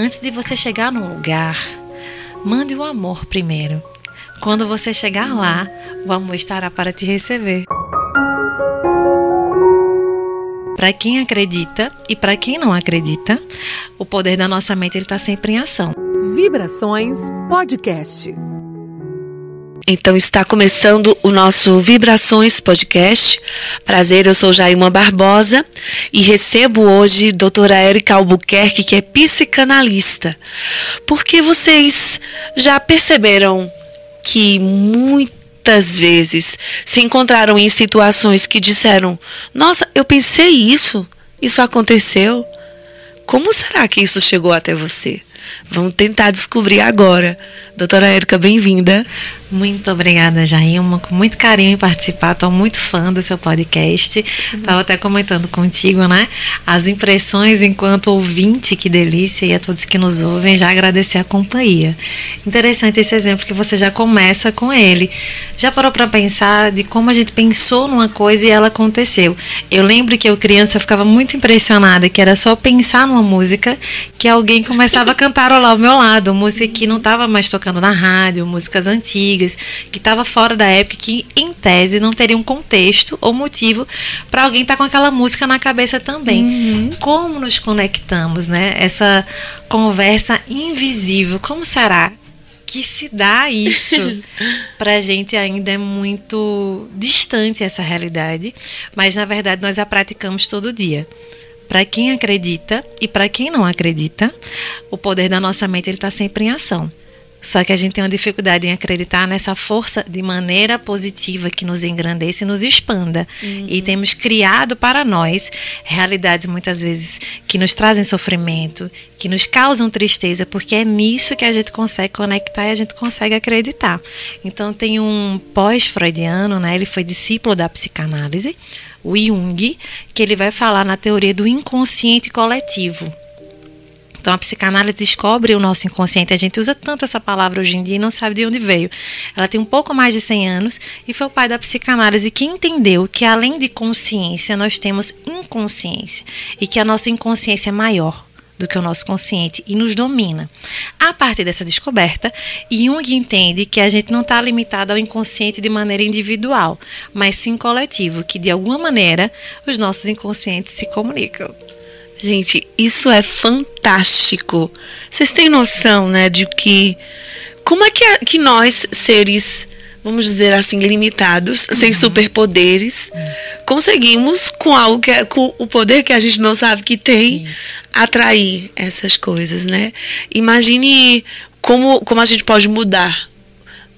Antes de você chegar no lugar, mande o amor primeiro. Quando você chegar lá, o amor estará para te receber. Para quem acredita e para quem não acredita, o poder da nossa mente está sempre em ação. Vibrações Podcast. Então está começando o nosso Vibrações Podcast. Prazer, eu sou Jaima Barbosa e recebo hoje doutora Érica Albuquerque, que é psicanalista. Porque vocês já perceberam que muitas vezes se encontraram em situações que disseram: Nossa, eu pensei isso, isso aconteceu. Como será que isso chegou até você? Vamos tentar descobrir agora. Doutora Érica, bem-vinda. Muito obrigada, Jailma. Com muito carinho em participar. Estou muito fã do seu podcast. Estava uhum. até comentando contigo, né? As impressões enquanto ouvinte, que delícia. E a todos que nos ouvem, já agradecer a companhia. Interessante esse exemplo que você já começa com ele. Já parou para pensar de como a gente pensou numa coisa e ela aconteceu? Eu lembro que eu, criança, ficava muito impressionada que era só pensar numa música que alguém começava a cantarolar ao meu lado. Música que não estava mais tocando na rádio, músicas antigas antigas, que estava fora da época, que em tese não teria um contexto ou motivo para alguém estar tá com aquela música na cabeça também. Uhum. Como nos conectamos, né? Essa conversa invisível, como será? que se dá isso para a gente ainda é muito distante essa realidade, mas na verdade nós a praticamos todo dia. Para quem acredita e para quem não acredita, o poder da nossa mente ele está sempre em ação. Só que a gente tem uma dificuldade em acreditar nessa força de maneira positiva que nos engrandeça e nos expanda. Uhum. E temos criado para nós realidades muitas vezes que nos trazem sofrimento, que nos causam tristeza, porque é nisso que a gente consegue conectar e a gente consegue acreditar. Então tem um pós-freudiano, né? Ele foi discípulo da psicanálise, o Jung, que ele vai falar na teoria do inconsciente coletivo. Então a psicanálise descobre o nosso inconsciente. A gente usa tanto essa palavra hoje em dia e não sabe de onde veio. Ela tem um pouco mais de 100 anos e foi o pai da psicanálise que entendeu que além de consciência, nós temos inconsciência e que a nossa inconsciência é maior do que o nosso consciente e nos domina. A partir dessa descoberta, Jung entende que a gente não está limitado ao inconsciente de maneira individual, mas sim coletivo, que de alguma maneira os nossos inconscientes se comunicam. Gente, isso é fantástico. Vocês têm noção, né, de que como é que, é, que nós, seres, vamos dizer assim, limitados, uhum. sem superpoderes, uhum. conseguimos, com algo que é, com o poder que a gente não sabe que tem, Isso. atrair essas coisas, né? Imagine como, como a gente pode mudar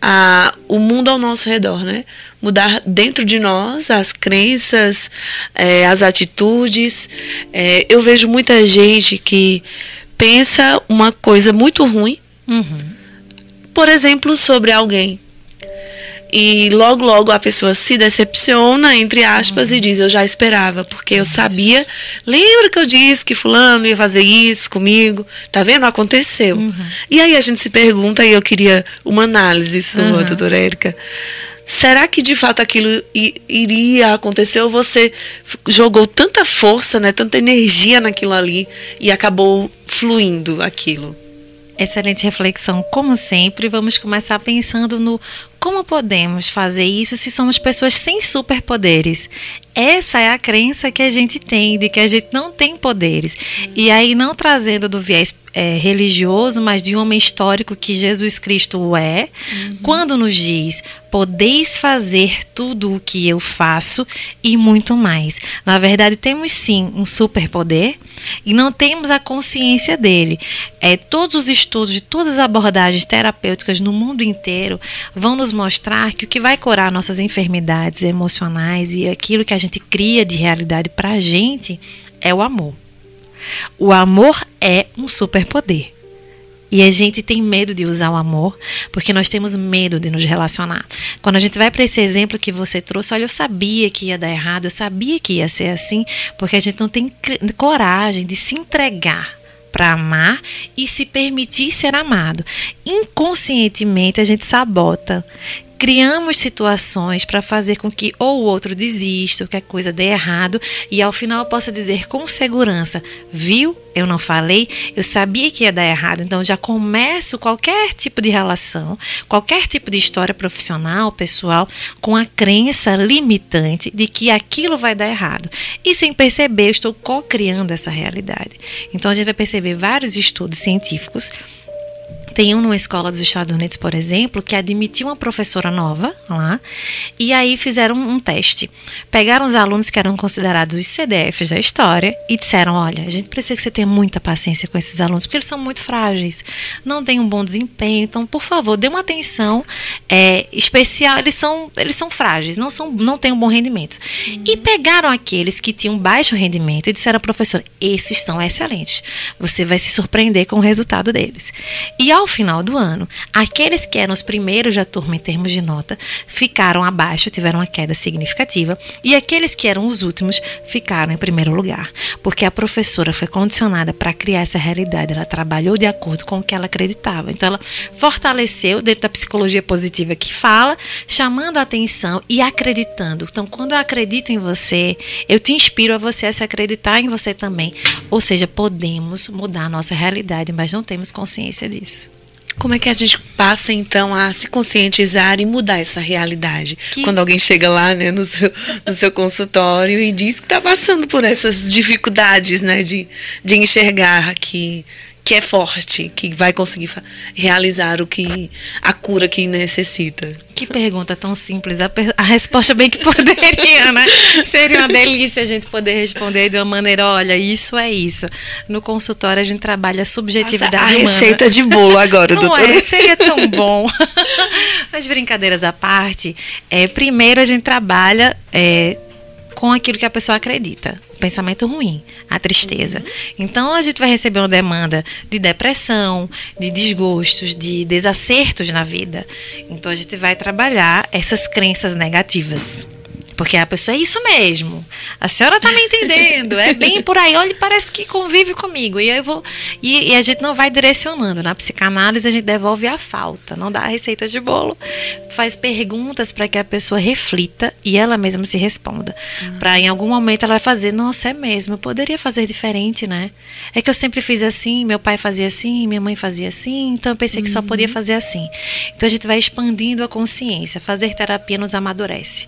a, o mundo ao nosso redor, né? Mudar dentro de nós as crenças, é, as atitudes. É, eu vejo muita gente que pensa uma coisa muito ruim, uhum. por exemplo, sobre alguém. E logo, logo a pessoa se decepciona, entre aspas, uhum. e diz: Eu já esperava, porque eu sabia. Lembra que eu disse que Fulano ia fazer isso comigo? Tá vendo? Aconteceu. Uhum. E aí a gente se pergunta, e eu queria uma análise sua, uhum. doutora Érica. Será que de fato aquilo iria acontecer ou você jogou tanta força, né, tanta energia naquilo ali e acabou fluindo aquilo? Excelente reflexão, como sempre. Vamos começar pensando no como podemos fazer isso se somos pessoas sem superpoderes? Essa é a crença que a gente tem, de que a gente não tem poderes. E aí, não trazendo do viés é, religioso, mas de um homem histórico que Jesus Cristo é, uhum. quando nos diz: podeis fazer tudo o que eu faço e muito mais. Na verdade, temos sim um superpoder e não temos a consciência dele. É, todos os estudos de todas as abordagens terapêuticas no mundo inteiro vão nos mostrar que o que vai curar nossas enfermidades emocionais e aquilo que a gente cria de realidade para a gente é o amor. O amor é um superpoder. E a gente tem medo de usar o amor, porque nós temos medo de nos relacionar. Quando a gente vai para esse exemplo que você trouxe, olha, eu sabia que ia dar errado, eu sabia que ia ser assim, porque a gente não tem coragem de se entregar para amar e se permitir ser amado. Inconscientemente a gente sabota criamos situações para fazer com que ou o outro desista, ou que a coisa dê errado, e ao final possa dizer com segurança: viu? Eu não falei, eu sabia que ia dar errado, então já começo qualquer tipo de relação, qualquer tipo de história profissional, pessoal, com a crença limitante de que aquilo vai dar errado. E sem perceber, eu estou co-criando essa realidade. Então a gente vai perceber vários estudos científicos tem um numa escola dos Estados Unidos, por exemplo, que admitiu uma professora nova lá, e aí fizeram um teste. Pegaram os alunos que eram considerados os CDFs da história e disseram: olha, a gente precisa que você tenha muita paciência com esses alunos, porque eles são muito frágeis, não têm um bom desempenho, então, por favor, dê uma atenção é, especial. Eles são, eles são frágeis, não, são, não têm um bom rendimento. Uhum. E pegaram aqueles que tinham baixo rendimento e disseram: professor, esses estão excelentes. Você vai se surpreender com o resultado deles. E ao final do ano, aqueles que eram os primeiros da turma em termos de nota ficaram abaixo, tiveram uma queda significativa, e aqueles que eram os últimos ficaram em primeiro lugar, porque a professora foi condicionada para criar essa realidade, ela trabalhou de acordo com o que ela acreditava. Então ela fortaleceu dentro da psicologia positiva que fala, chamando a atenção e acreditando. Então, quando eu acredito em você, eu te inspiro a você a se acreditar em você também. Ou seja, podemos mudar a nossa realidade, mas não temos consciência disso. Como é que a gente passa então a se conscientizar e mudar essa realidade? Que... Quando alguém chega lá né, no, seu, no seu consultório e diz que está passando por essas dificuldades né, de, de enxergar que que é forte, que vai conseguir realizar o que a cura que necessita. Que pergunta tão simples. A, a resposta bem que poderia, né? Seria uma delícia a gente poder responder de uma maneira, olha, isso é isso. No consultório a gente trabalha a subjetividade Nossa, a humana. receita de bolo agora, Não doutora. É, seria tão bom. Mas brincadeiras à parte, é, primeiro a gente trabalha é, com aquilo que a pessoa acredita pensamento ruim, a tristeza. Uhum. Então a gente vai receber uma demanda de depressão, de desgostos, de desacertos na vida. Então a gente vai trabalhar essas crenças negativas. Porque a pessoa é isso mesmo. A senhora está me entendendo. É bem por aí. Olha, parece que convive comigo. E eu vou. E, e, a gente não vai direcionando. Na psicanálise, a gente devolve a falta. Não dá a receita de bolo. Faz perguntas para que a pessoa reflita e ela mesma se responda. Uhum. Para em algum momento ela vai fazer, nossa, é mesmo, eu poderia fazer diferente, né? É que eu sempre fiz assim, meu pai fazia assim, minha mãe fazia assim, então eu pensei que só podia uhum. fazer assim. Então a gente vai expandindo a consciência. Fazer terapia nos amadurece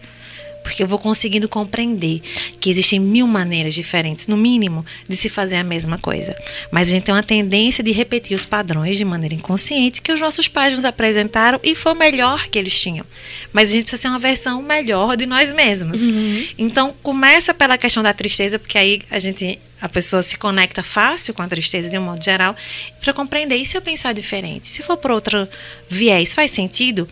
porque eu vou conseguindo compreender que existem mil maneiras diferentes, no mínimo, de se fazer a mesma coisa. Mas a gente tem uma tendência de repetir os padrões de maneira inconsciente que os nossos pais nos apresentaram e foi o melhor que eles tinham. Mas a gente precisa ser uma versão melhor de nós mesmos. Uhum. Então, começa pela questão da tristeza, porque aí a gente a pessoa se conecta fácil com a tristeza de um modo geral, para compreender. E se eu pensar diferente? Se for para outro viés, faz sentido?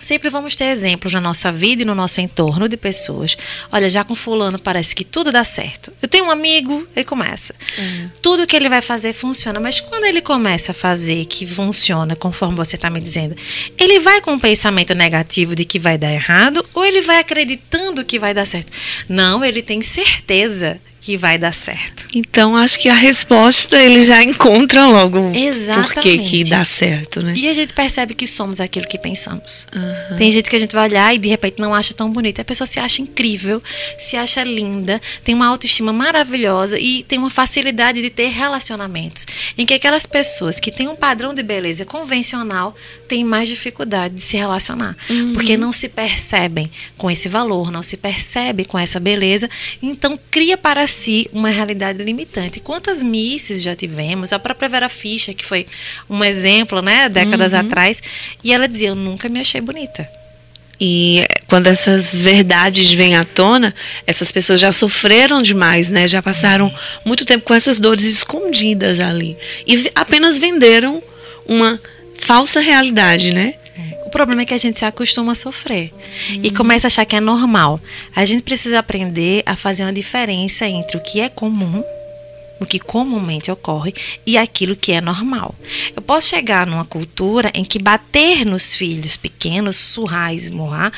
Sempre vamos ter exemplos na nossa vida e no nosso entorno de pessoas. Olha, já com fulano parece que tudo dá certo. Eu tenho um amigo, ele começa. Uhum. Tudo que ele vai fazer funciona, mas quando ele começa a fazer que funciona, conforme você está me dizendo, ele vai com um pensamento negativo de que vai dar errado ou ele vai acreditando que vai dar certo? Não, ele tem certeza que vai dar certo. Então acho que a resposta ele já encontra logo Exatamente. por que que dá certo, né? E a gente percebe que somos aquilo que pensamos. Uhum. Tem gente que a gente vai olhar e de repente não acha tão bonita. A pessoa se acha incrível, se acha linda, tem uma autoestima maravilhosa e tem uma facilidade de ter relacionamentos. Em que aquelas pessoas que têm um padrão de beleza convencional têm mais dificuldade de se relacionar, uhum. porque não se percebem com esse valor, não se percebe com essa beleza, então cria para si uma realidade limitante. Quantas misses já tivemos? A própria Vera Fischer, que foi um exemplo, né, décadas uhum. atrás, e ela dizia: Eu nunca me achei bonita. E quando essas verdades vêm à tona, essas pessoas já sofreram demais, né? Já passaram muito tempo com essas dores escondidas ali. E apenas venderam uma falsa realidade, né? Problema é que a gente se acostuma a sofrer e começa a achar que é normal. A gente precisa aprender a fazer uma diferença entre o que é comum, o que comumente ocorre, e aquilo que é normal. Eu posso chegar numa cultura em que bater nos filhos pequenos, surrar, esmurrar,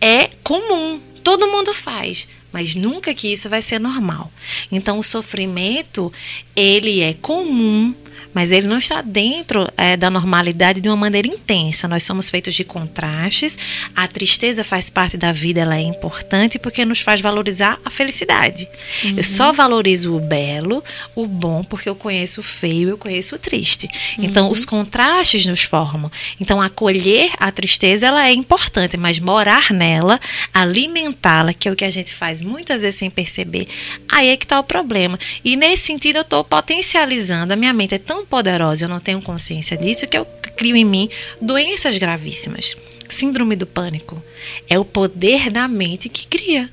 é comum. Todo mundo faz mas nunca que isso vai ser normal. Então, o sofrimento, ele é comum mas ele não está dentro é, da normalidade de uma maneira intensa. Nós somos feitos de contrastes. A tristeza faz parte da vida, ela é importante porque nos faz valorizar a felicidade. Uhum. Eu só valorizo o belo, o bom, porque eu conheço o feio, eu conheço o triste. Então, uhum. Então, os contrastes nos formam. Então, acolher a tristeza, ela é importante, mas morar nela, alimentá-la, que é o que a gente faz muitas vezes sem perceber, aí é que está o problema. E nesse sentido, eu estou potencializando. A minha mente é tão poderosa, eu não tenho consciência disso, que eu crio em mim doenças gravíssimas. Síndrome do pânico. É o poder da mente que cria.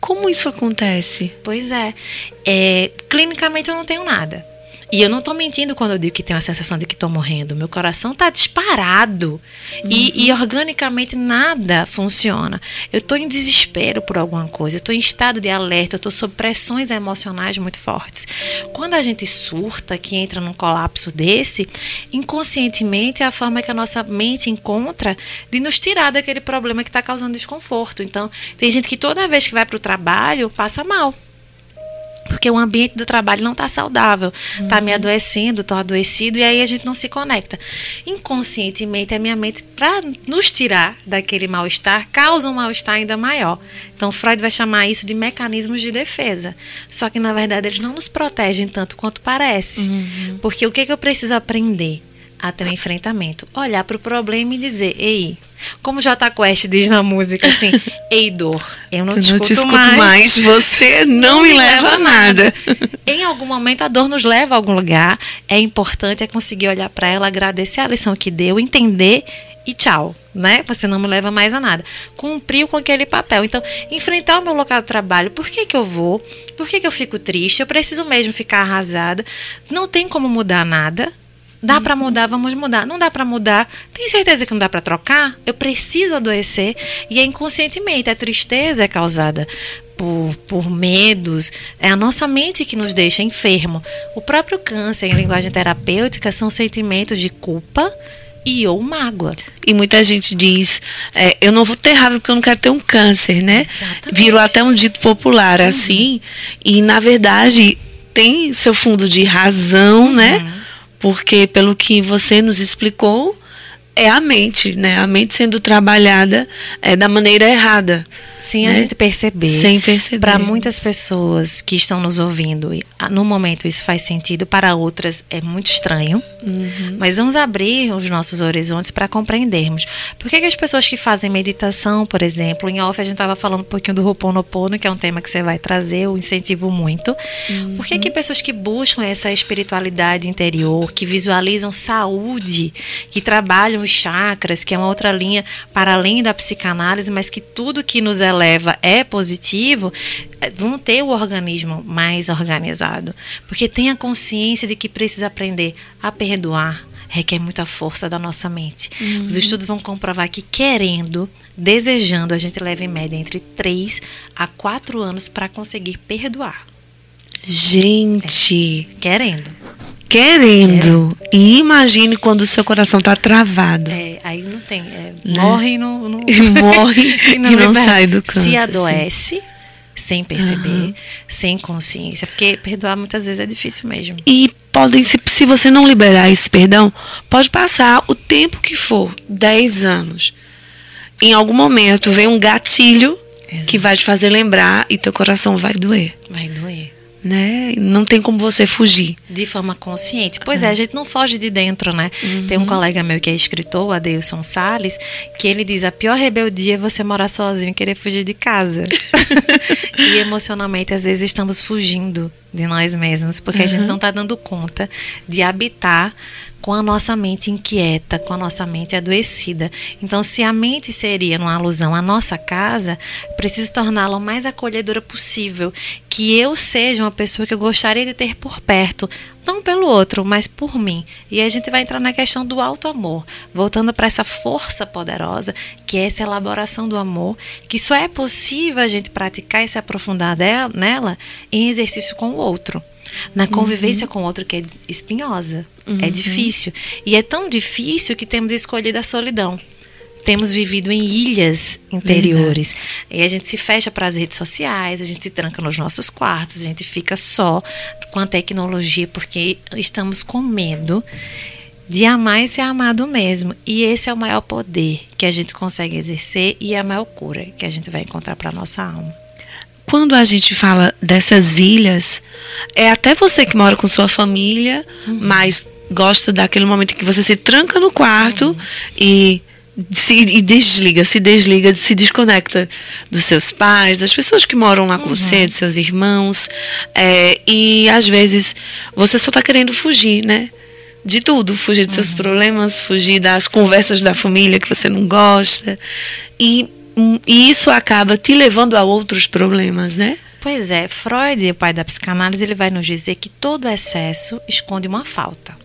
Como isso acontece? Pois é. é clinicamente eu não tenho nada. E eu não estou mentindo quando eu digo que tenho a sensação de que estou morrendo. Meu coração está disparado. Uhum. E, e, organicamente nada funciona. Eu estou em desespero por alguma coisa. Eu estou em estado de alerta. Eu estou sob pressões emocionais muito fortes. Quando a gente surta, que entra num colapso desse, inconscientemente é a forma que a nossa mente encontra de nos tirar daquele problema que está causando desconforto. Então, tem gente que toda vez que vai para o trabalho passa mal porque o ambiente do trabalho não está saudável, está uhum. me adoecendo, estou adoecido, e aí a gente não se conecta. Inconscientemente, a minha mente, para nos tirar daquele mal-estar, causa um mal-estar ainda maior. Então, Freud vai chamar isso de mecanismos de defesa. Só que, na verdade, eles não nos protegem tanto quanto parece. Uhum. Porque o que, que eu preciso aprender? até o enfrentamento. Olhar para o problema e dizer, ei, como J Quest diz na música assim, ei dor, eu não, eu te, não te escuto mais, mais, você não, não me, me leva a nada. nada. em algum momento a dor nos leva a algum lugar, é importante é conseguir olhar para ela, agradecer a lição que deu, entender e tchau, né? Você não me leva mais a nada. Cumpriu com aquele papel. Então, enfrentar o meu local de trabalho, por que que eu vou? Por que que eu fico triste? Eu preciso mesmo ficar arrasada. Não tem como mudar nada, Dá para mudar, vamos mudar. Não dá para mudar. Tem certeza que não dá para trocar? Eu preciso adoecer e é inconscientemente. A tristeza é causada por, por medos. É a nossa mente que nos deixa enfermo. O próprio câncer, em linguagem terapêutica, são sentimentos de culpa e ou mágoa. E muita gente diz, é, eu não vou ter raiva porque eu não quero ter um câncer, né? Exatamente. Virou até um dito popular uhum. assim. E na verdade tem seu fundo de razão, né? uhum. né? Porque pelo que você nos explicou, é a mente, né? A mente sendo trabalhada é, da maneira errada. Sem né? a gente perceber. Sem perceber. Para muitas pessoas que estão nos ouvindo, no momento isso faz sentido, para outras é muito estranho. Uhum. Mas vamos abrir os nossos horizontes para compreendermos. Por que, que, as pessoas que fazem meditação, por exemplo, em off a gente estava falando um pouquinho do Ho'oponopono, que é um tema que você vai trazer, eu incentivo muito. Uhum. Por que, que pessoas que buscam essa espiritualidade interior, que visualizam saúde, que trabalham os chakras, que é uma outra linha para além da psicanálise, mas que tudo que nos eleva leva é positivo, é, vão ter o organismo mais organizado. Porque tem a consciência de que precisa aprender a perdoar, requer muita força da nossa mente. Uhum. Os estudos vão comprovar que querendo, desejando, a gente leva em média entre 3 a 4 anos para conseguir perdoar. Gente, é. querendo. Querendo. E imagine quando o seu coração está travado. É, aí não tem. É, né? Morre e não, não... morre e não, e não sai do canto. Se adoece. Assim. Sem perceber, uhum. sem consciência, porque perdoar muitas vezes é difícil mesmo. E podem, se, se você não liberar esse perdão, pode passar o tempo que for 10 anos. Em algum momento vem um gatilho Exato. que vai te fazer lembrar e teu coração vai doer. Vai doer né? Não tem como você fugir. De forma consciente. Pois é, a gente não foge de dentro, né? Uhum. Tem um colega meu que é escritor, Adeilson Salles, que ele diz: a pior rebeldia é você morar sozinho e querer fugir de casa. e emocionalmente, às vezes, estamos fugindo de nós mesmos, porque uhum. a gente não está dando conta de habitar com a nossa mente inquieta, com a nossa mente adoecida. Então, se a mente seria uma alusão à nossa casa, preciso torná-la o mais acolhedora possível, que eu seja uma pessoa que eu gostaria de ter por perto, não pelo outro, mas por mim. E a gente vai entrar na questão do alto amor, voltando para essa força poderosa, que é essa elaboração do amor, que só é possível a gente praticar e se aprofundar dela, nela em exercício com o outro na convivência uhum. com outro que é espinhosa. É uhum. É difícil. E é tão difícil que temos escolhido a solidão. Temos vivido em ilhas interiores. E a gente se fecha para as redes sociais, a gente se tranca nos nossos quartos, a gente fica só com a tecnologia porque estamos com medo de amar e ser amado mesmo. E esse é o maior poder que a gente consegue exercer e a maior cura que a gente vai encontrar para nossa alma. Quando a gente fala dessas ilhas, é até você que mora com sua família, uhum. mas gosta daquele momento que você se tranca no quarto uhum. e se e desliga, se desliga, se desconecta dos seus pais, das pessoas que moram lá com uhum. você, dos seus irmãos. É, e às vezes você só está querendo fugir, né? De tudo, fugir dos uhum. seus problemas, fugir das conversas da família que você não gosta. E, e isso acaba te levando a outros problemas, né? Pois é, Freud, o pai da psicanálise, ele vai nos dizer que todo excesso esconde uma falta.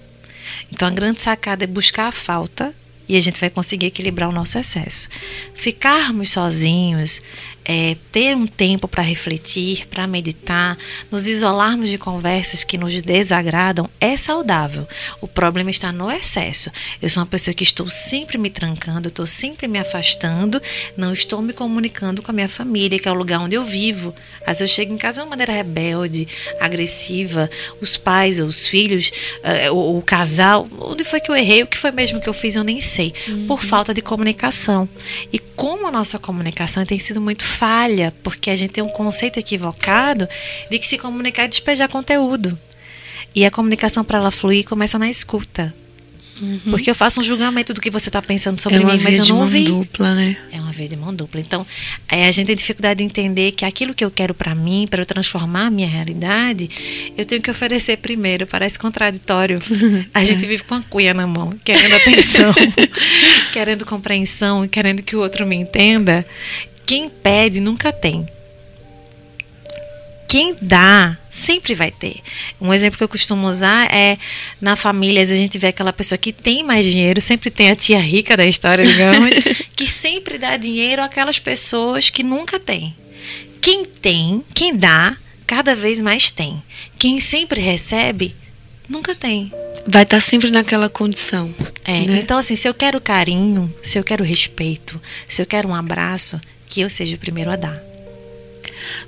Então a grande sacada é buscar a falta e a gente vai conseguir equilibrar o nosso excesso. Ficarmos sozinhos, é, ter um tempo para refletir, para meditar, nos isolarmos de conversas que nos desagradam é saudável. O problema está no excesso. Eu sou uma pessoa que estou sempre me trancando, estou sempre me afastando, não estou me comunicando com a minha família, que é o lugar onde eu vivo. Às vezes eu chego em casa de uma maneira rebelde, agressiva, os pais ou os filhos, uh, o, o, casal, onde foi que eu errei, o que foi mesmo que eu fiz, eu nem sei, uhum. por falta de comunicação. E como a nossa comunicação tem sido muito falha, porque a gente tem um conceito equivocado de que se comunicar é despejar conteúdo. E a comunicação para ela fluir começa na escuta. Uhum. Porque eu faço um julgamento do que você está pensando sobre é mim, mas eu não ouvi. É uma dupla, né? É uma vez de mão dupla. Então, é, a gente tem dificuldade de entender que aquilo que eu quero para mim, para eu transformar a minha realidade, eu tenho que oferecer primeiro. Parece contraditório. A gente é. vive com a cunha na mão, querendo atenção, querendo compreensão, querendo que o outro me entenda. Quem pede nunca tem. Quem dá sempre vai ter. Um exemplo que eu costumo usar é na família, a gente vê aquela pessoa que tem mais dinheiro, sempre tem a tia rica da história, digamos, que sempre dá dinheiro àquelas pessoas que nunca têm. Quem tem, quem dá, cada vez mais tem. Quem sempre recebe, nunca tem. Vai estar sempre naquela condição. É, né? então assim, se eu quero carinho, se eu quero respeito, se eu quero um abraço, que eu seja o primeiro a dar.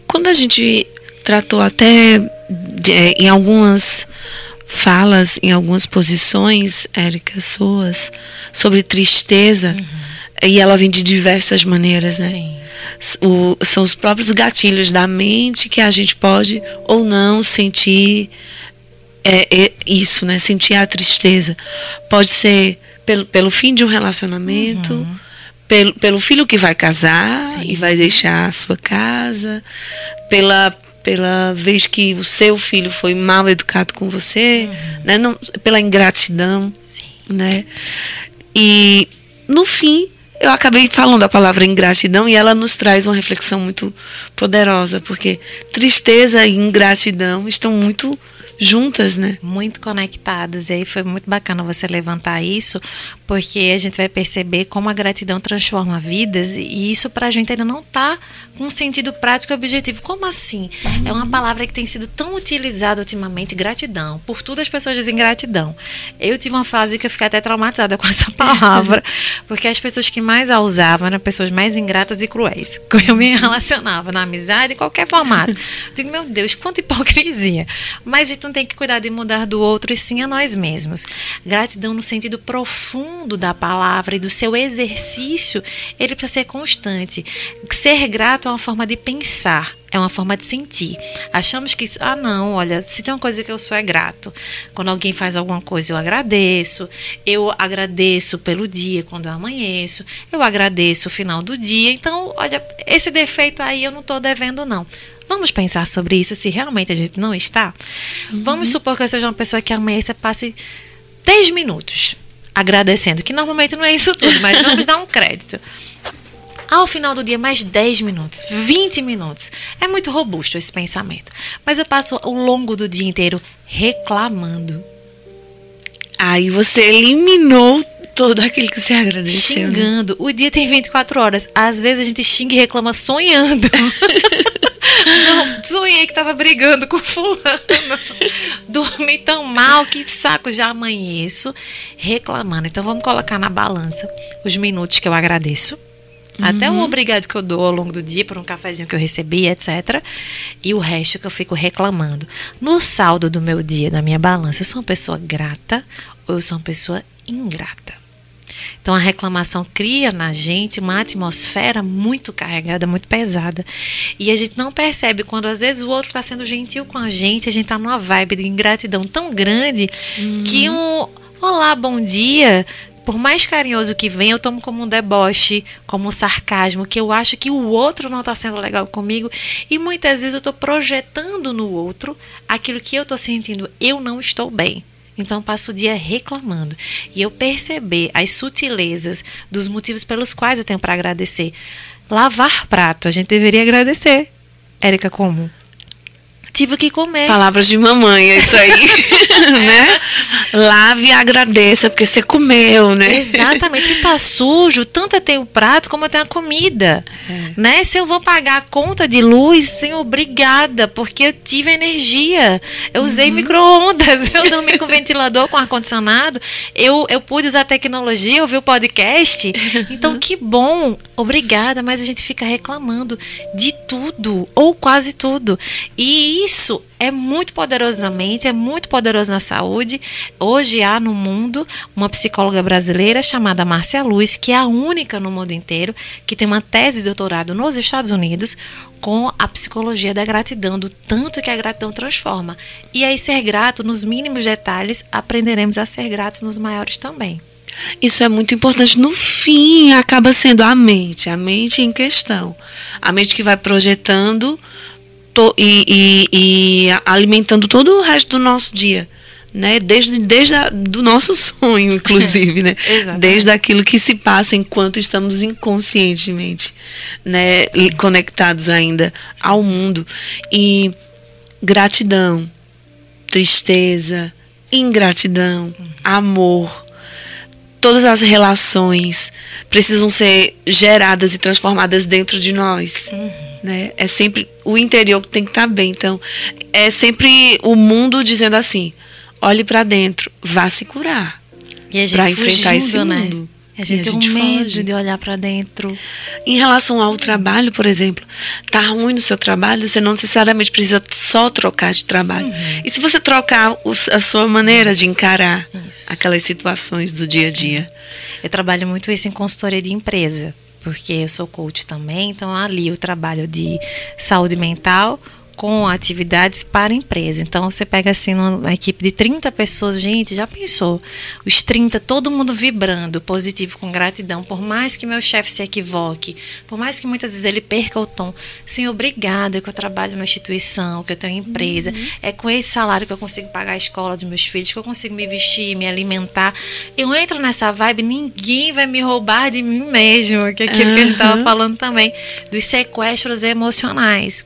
Quando a gente tratou até de, é, em algumas falas, em algumas posições, Érica, suas, sobre tristeza, uhum. e ela vem de diversas maneiras, né? Sim. O, são os próprios gatilhos da mente que a gente pode ou não sentir é, é isso, né? Sentir a tristeza. Pode ser pelo, pelo fim de um relacionamento. Uhum pelo, pelo filho que vai casar Sim. e vai deixar a sua casa, pela, pela vez que o seu filho foi mal educado com você, uhum. né? Não, pela ingratidão, Sim. né? E no fim eu acabei falando a palavra ingratidão e ela nos traz uma reflexão muito poderosa, porque tristeza e ingratidão estão muito juntas, né? Muito conectadas. E aí foi muito bacana você levantar isso, porque a gente vai perceber como a gratidão transforma vidas e isso para a gente ainda não está com sentido prático e objetivo. Como assim? É uma palavra que tem sido tão utilizada ultimamente, gratidão. Por tudo as pessoas dizem gratidão. Eu tive uma fase que eu fiquei até traumatizada com essa palavra, porque as pessoas que mais a usavam eram pessoas mais ingratas e cruéis. Eu me relacionava na amizade, em qualquer formato. Digo, meu Deus, quanta hipocrisia. Mas de não tem que cuidar de mudar do outro e sim a nós mesmos. Gratidão no sentido profundo da palavra e do seu exercício, ele precisa ser constante. Ser grato é uma forma de pensar, é uma forma de sentir. Achamos que, ah, não, olha, se tem uma coisa que eu sou é grato. Quando alguém faz alguma coisa, eu agradeço. Eu agradeço pelo dia quando eu amanheço. Eu agradeço o final do dia. Então, olha, esse defeito aí eu não estou devendo, não. Vamos pensar sobre isso se realmente a gente não está? Uhum. Vamos supor que eu seja uma pessoa que amanhã passe 10 minutos agradecendo, que normalmente não é isso tudo, mas vamos dar um crédito. Ao final do dia, mais 10 minutos, 20 minutos. É muito robusto esse pensamento. Mas eu passo o longo do dia inteiro reclamando. Aí você eliminou todo aquilo que você agradeceu. Né? Xingando. Né? O dia tem 24 horas. Às vezes a gente xinga e reclama sonhando. Não, sonhei que tava brigando com fulano. Dormi tão mal, que saco, já amanheço reclamando. Então vamos colocar na balança os minutos que eu agradeço. Até o obrigado que eu dou ao longo do dia por um cafezinho que eu recebi, etc. E o resto que eu fico reclamando. No saldo do meu dia, na minha balança, eu sou uma pessoa grata ou eu sou uma pessoa ingrata? Então a reclamação cria na gente uma atmosfera muito carregada, muito pesada. E a gente não percebe quando às vezes o outro está sendo gentil com a gente, a gente está numa vibe de ingratidão tão grande que um olá, bom dia, por mais carinhoso que venha, eu tomo como um deboche, como um sarcasmo, que eu acho que o outro não está sendo legal comigo. E muitas vezes eu estou projetando no outro aquilo que eu estou sentindo, eu não estou bem. Então passo o dia reclamando. E eu perceber as sutilezas dos motivos pelos quais eu tenho para agradecer. Lavar prato, a gente deveria agradecer. Érica, como? Tive que comer. Palavras de mamãe, é isso aí. né? Lave e agradeça, porque você comeu, né? Exatamente. Se tá sujo, tanto ter o prato como tem a comida. É. Né? Se eu vou pagar a conta de luz, sim, obrigada, porque eu tive energia. Eu usei uhum. micro-ondas, eu dormi com ventilador, com ar-condicionado. Eu, eu pude usar tecnologia, ouvir o podcast. Então, que bom. Obrigada, mas a gente fica reclamando de tudo, ou quase tudo. E isso é muito poderoso na mente, é muito poderoso na saúde. Hoje há no mundo uma psicóloga brasileira chamada Márcia Luz, que é a única no mundo inteiro que tem uma tese de doutorado nos Estados Unidos com a psicologia da gratidão, do tanto que a gratidão transforma. E aí, ser grato nos mínimos detalhes, aprenderemos a ser gratos nos maiores também. Isso é muito importante. No fim, acaba sendo a mente, a mente em questão. A mente que vai projetando to, e, e, e, alimentando todo o resto do nosso dia. Né? Desde, desde a, do nosso sonho, inclusive, né? desde aquilo que se passa enquanto estamos inconscientemente né? E conectados ainda ao mundo. E gratidão, tristeza, ingratidão, amor, todas as relações precisam ser geradas e transformadas dentro de nós. Uhum né? É sempre o interior que tem que estar tá bem. Então, é sempre o mundo dizendo assim: olhe para dentro, vá se curar. Para enfrentar fugindo, esse né? mundo. A gente, a gente tem um medo foge. de olhar para dentro. Em relação ao trabalho, por exemplo, tá ruim no seu trabalho, você não necessariamente precisa só trocar de trabalho. Uhum. E se você trocar a sua maneira de encarar isso. aquelas situações do dia a dia? Eu trabalho muito isso em consultoria de empresa porque eu sou coach também, então ali o trabalho de saúde mental com atividades para empresa. Então você pega assim uma equipe de 30 pessoas, gente, já pensou? Os 30, todo mundo vibrando, positivo, com gratidão, por mais que meu chefe se equivoque, por mais que muitas vezes ele perca o tom. Sim, obrigada que eu trabalho numa instituição, que eu tenho empresa, uhum. é com esse salário que eu consigo pagar a escola dos meus filhos, que eu consigo me vestir, me alimentar. Eu entro nessa vibe, ninguém vai me roubar de mim mesmo, que é aquilo uhum. que a gente estava falando também, dos sequestros emocionais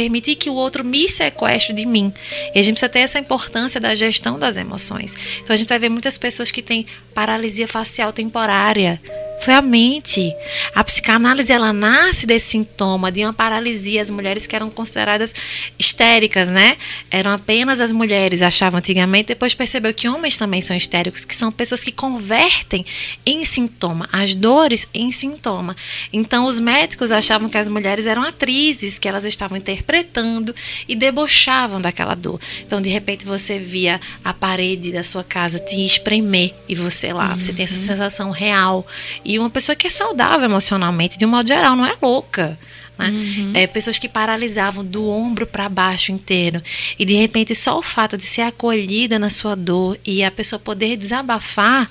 permitir que o outro me sequestre de mim. E a gente precisa ter essa importância da gestão das emoções. Então a gente vai ver muitas pessoas que têm paralisia facial temporária foi a mente. A psicanálise ela nasce desse sintoma de uma paralisia. As mulheres que eram consideradas histéricas, né? Eram apenas as mulheres, achavam antigamente. Depois percebeu que homens também são histéricos, que são pessoas que convertem em sintoma, as dores em sintoma. Então os médicos achavam que as mulheres eram atrizes, que elas estavam interpretando e debochavam daquela dor. Então de repente você via a parede da sua casa te espremer e você lá, uhum. você tem essa uhum. sensação real e uma pessoa que é saudável emocionalmente, de um modo geral, não é louca. Né? Uhum. É, pessoas que paralisavam do ombro para baixo inteiro. E de repente, só o fato de ser acolhida na sua dor e a pessoa poder desabafar,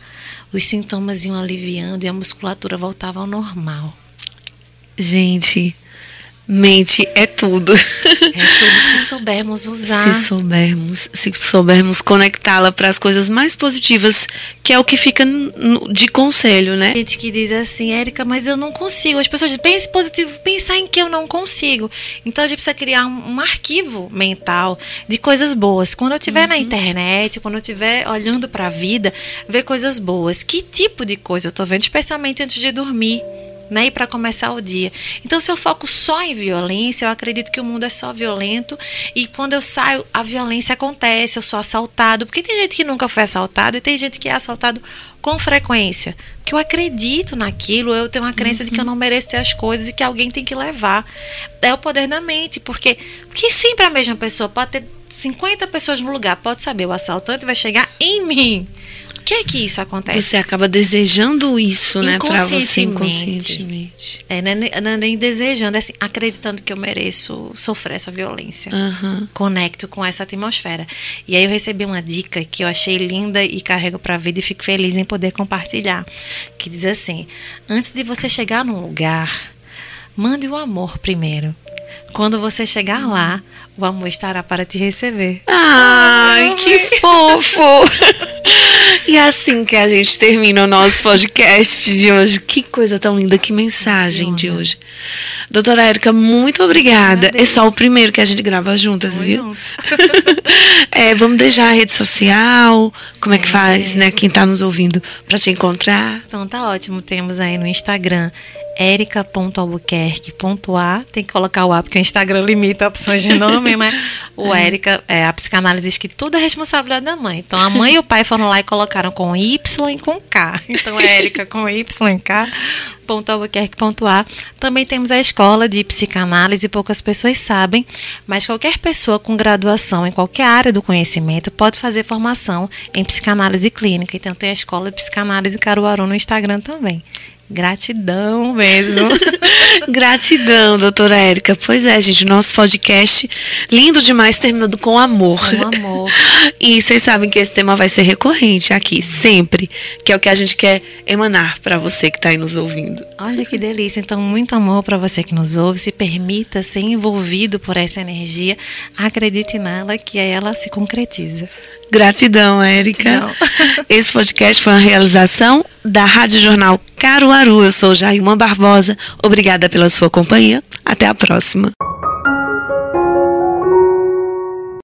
os sintomas iam aliviando e a musculatura voltava ao normal. Gente, Mente é tudo. É tudo se soubermos usar. Se soubermos, se soubermos conectá-la para as coisas mais positivas, que é o que fica de conselho, né? Gente que diz assim, Érica, mas eu não consigo. As pessoas dizem, pense positivo, pensar em que eu não consigo. Então a gente precisa criar um, um arquivo mental de coisas boas. Quando eu estiver uhum. na internet, quando eu estiver olhando para a vida, ver coisas boas. Que tipo de coisa eu estou vendo, especialmente antes de dormir né? E para começar o dia. Então, se eu foco só em violência, eu acredito que o mundo é só violento e quando eu saio, a violência acontece, eu sou assaltado, porque tem gente que nunca foi assaltado e tem gente que é assaltado com frequência. Que eu acredito naquilo, eu tenho uma crença uhum. de que eu não mereço ter as coisas e que alguém tem que levar. É o poder da mente, porque, porque sempre a mesma pessoa pode ter 50 pessoas no lugar, pode saber, o assaltante vai chegar em mim que é que isso acontece? Você acaba desejando isso, né, para você inconscientemente. É, não é, nem desejando, é assim, acreditando que eu mereço sofrer essa violência. Uhum. Conecto com essa atmosfera. E aí eu recebi uma dica que eu achei linda e carrego para a vida e fico feliz em poder compartilhar, que diz assim: antes de você chegar num lugar, mande o amor primeiro. Quando você chegar lá, o amor estará para te receber. Ai, que fofo! E é assim que a gente termina o nosso podcast de hoje. Que coisa tão linda, que mensagem de hoje. Doutora Érica, muito obrigada. É só o primeiro que a gente grava juntas, vamos viu? é, vamos deixar a rede social, como Sim, é que faz, né? Quem está nos ouvindo para te encontrar. Então tá ótimo. Temos aí no Instagram erica.albuquerque.a. Tem que colocar o A, porque o Instagram limita opções de nome, né? O é. Érica, é, a psicanálise diz que tudo é responsabilidade da mãe. Então, a mãe e o pai foram lá e colocaram com Y e com K. Então, é Érica com Y e K. Albuquerque.a. Também temos a escola de psicanálise, poucas pessoas sabem, mas qualquer pessoa com graduação em qualquer área do conhecimento pode fazer formação em psicanálise clínica. Então tem a escola de psicanálise Caruaru no Instagram também. Gratidão mesmo. Gratidão, doutora Érica. Pois é, gente, o nosso podcast lindo demais, terminando com amor. Com amor. E vocês sabem que esse tema vai ser recorrente aqui, sempre, que é o que a gente quer emanar para você que está aí nos ouvindo. Olha que delícia. Então, muito amor para você que nos ouve. Se permita ser envolvido por essa energia. Acredite nela que ela se concretiza. Gratidão, Érica. Esse podcast foi uma realização da Rádio Jornal Caruaru. Eu sou Jailma Barbosa. Obrigada pela sua companhia. Até a próxima.